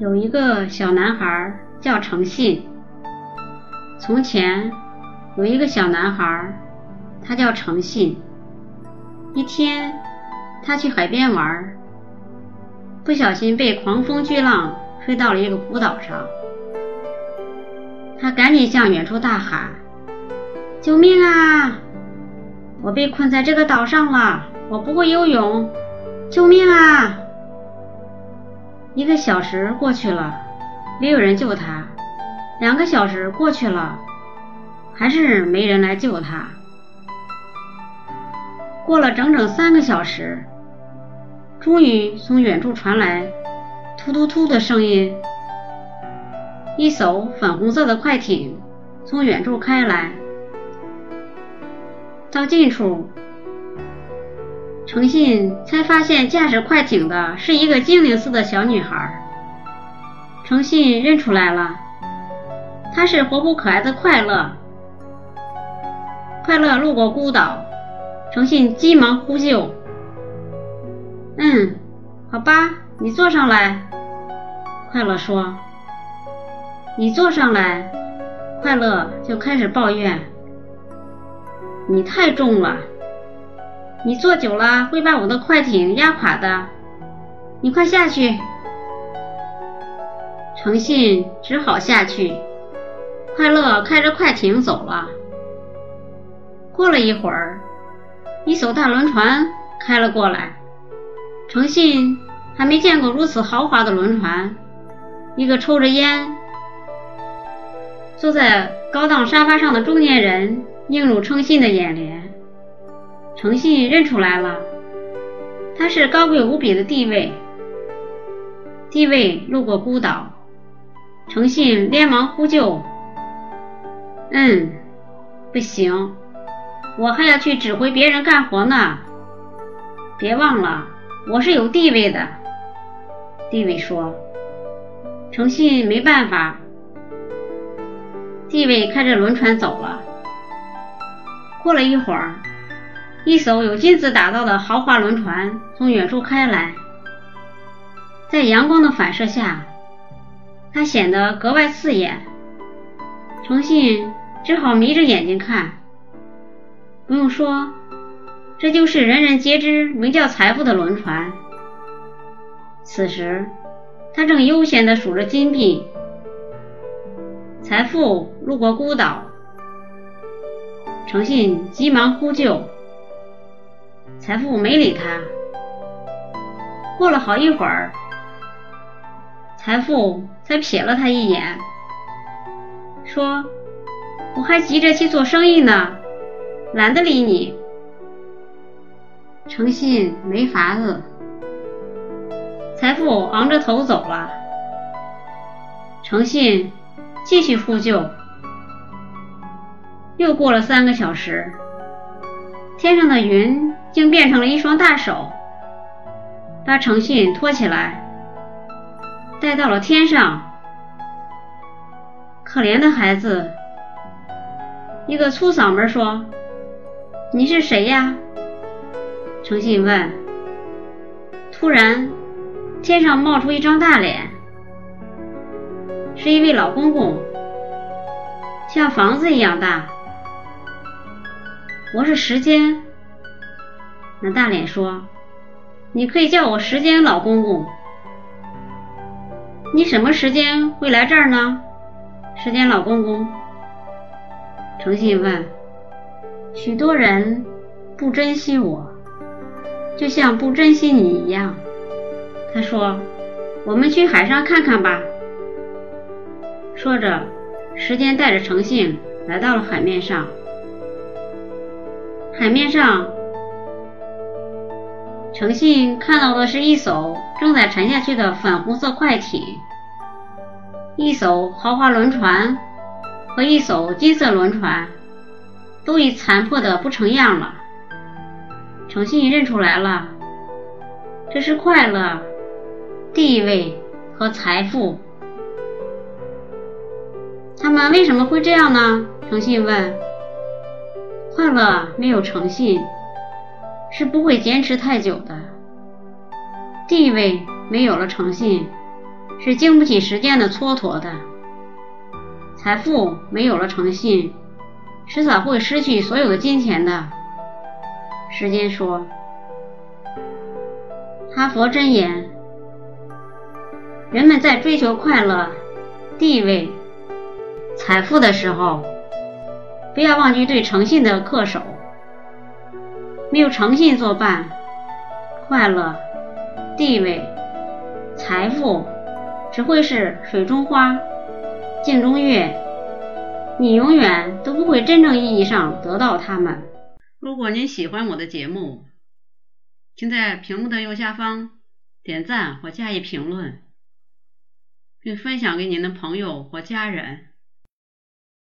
有一个小男孩叫诚信。从前有一个小男孩，他叫诚信。一天，他去海边玩，不小心被狂风巨浪吹到了一个孤岛上。他赶紧向远处大喊：“救命啊！我被困在这个岛上了，我不会游泳，救命啊！”一个小时过去了，没有人救他；两个小时过去了，还是没人来救他。过了整整三个小时，终于从远处传来“突突突”的声音，一艘粉红色的快艇从远处开来，到近处。诚信才发现，驾驶快艇的是一个精灵似的小女孩。诚信认出来了，她是活泼可爱的快乐。快乐路过孤岛，诚信急忙呼救。嗯，好吧，你坐上来。快乐说：“你坐上来。”快乐就开始抱怨：“你太重了。”你坐久了会把我的快艇压垮的，你快下去。诚信只好下去。快乐开着快艇走了。过了一会儿，一艘大轮船开了过来。诚信还没见过如此豪华的轮船。一个抽着烟、坐在高档沙发上的中年人映入诚信的眼帘。诚信认出来了，他是高贵无比的地位。地位路过孤岛，诚信连忙呼救。嗯，不行，我还要去指挥别人干活呢。别忘了，我是有地位的。地位说。诚信没办法。地位开着轮船走了。过了一会儿。一艘有金子打造的豪华轮船从远处开来，在阳光的反射下，它显得格外刺眼。诚信只好眯着眼睛看。不用说，这就是人人皆知名叫财富的轮船。此时，他正悠闲地数着金币。财富路过孤岛，诚信急忙呼救。财富没理他。过了好一会儿，财富才瞥了他一眼，说：“我还急着去做生意呢，懒得理你。”诚信没法子。财富昂着头走了。诚信继续呼救。又过了三个小时，天上的云。竟变成了一双大手，把诚信托起来，带到了天上。可怜的孩子，一个粗嗓门说：“你是谁呀？”诚信问。突然，天上冒出一张大脸，是一位老公公，像房子一样大。我是时间。那大脸说：“你可以叫我时间老公公。你什么时间会来这儿呢？”时间老公公。诚信问：“许多人不珍惜我，就像不珍惜你一样。”他说：“我们去海上看看吧。”说着，时间带着诚信来到了海面上。海面上。诚信看到的是一艘正在沉下去的粉红色快艇，一艘豪华轮船和一艘金色轮船都已残破的不成样了。诚信认出来了，这是快乐、地位和财富。他们为什么会这样呢？诚信问。快乐没有诚信。是不会坚持太久的。地位没有了诚信，是经不起时间的蹉跎的。财富没有了诚信，迟早会失去所有的金钱的。时间说，哈佛箴言：人们在追求快乐、地位、财富的时候，不要忘记对诚信的恪守。没有诚信作伴，快乐、地位、财富只会是水中花。镜中月，你永远都不会真正意义上得到它们。如果您喜欢我的节目，请在屏幕的右下方点赞或加以评论，并分享给您的朋友或家人。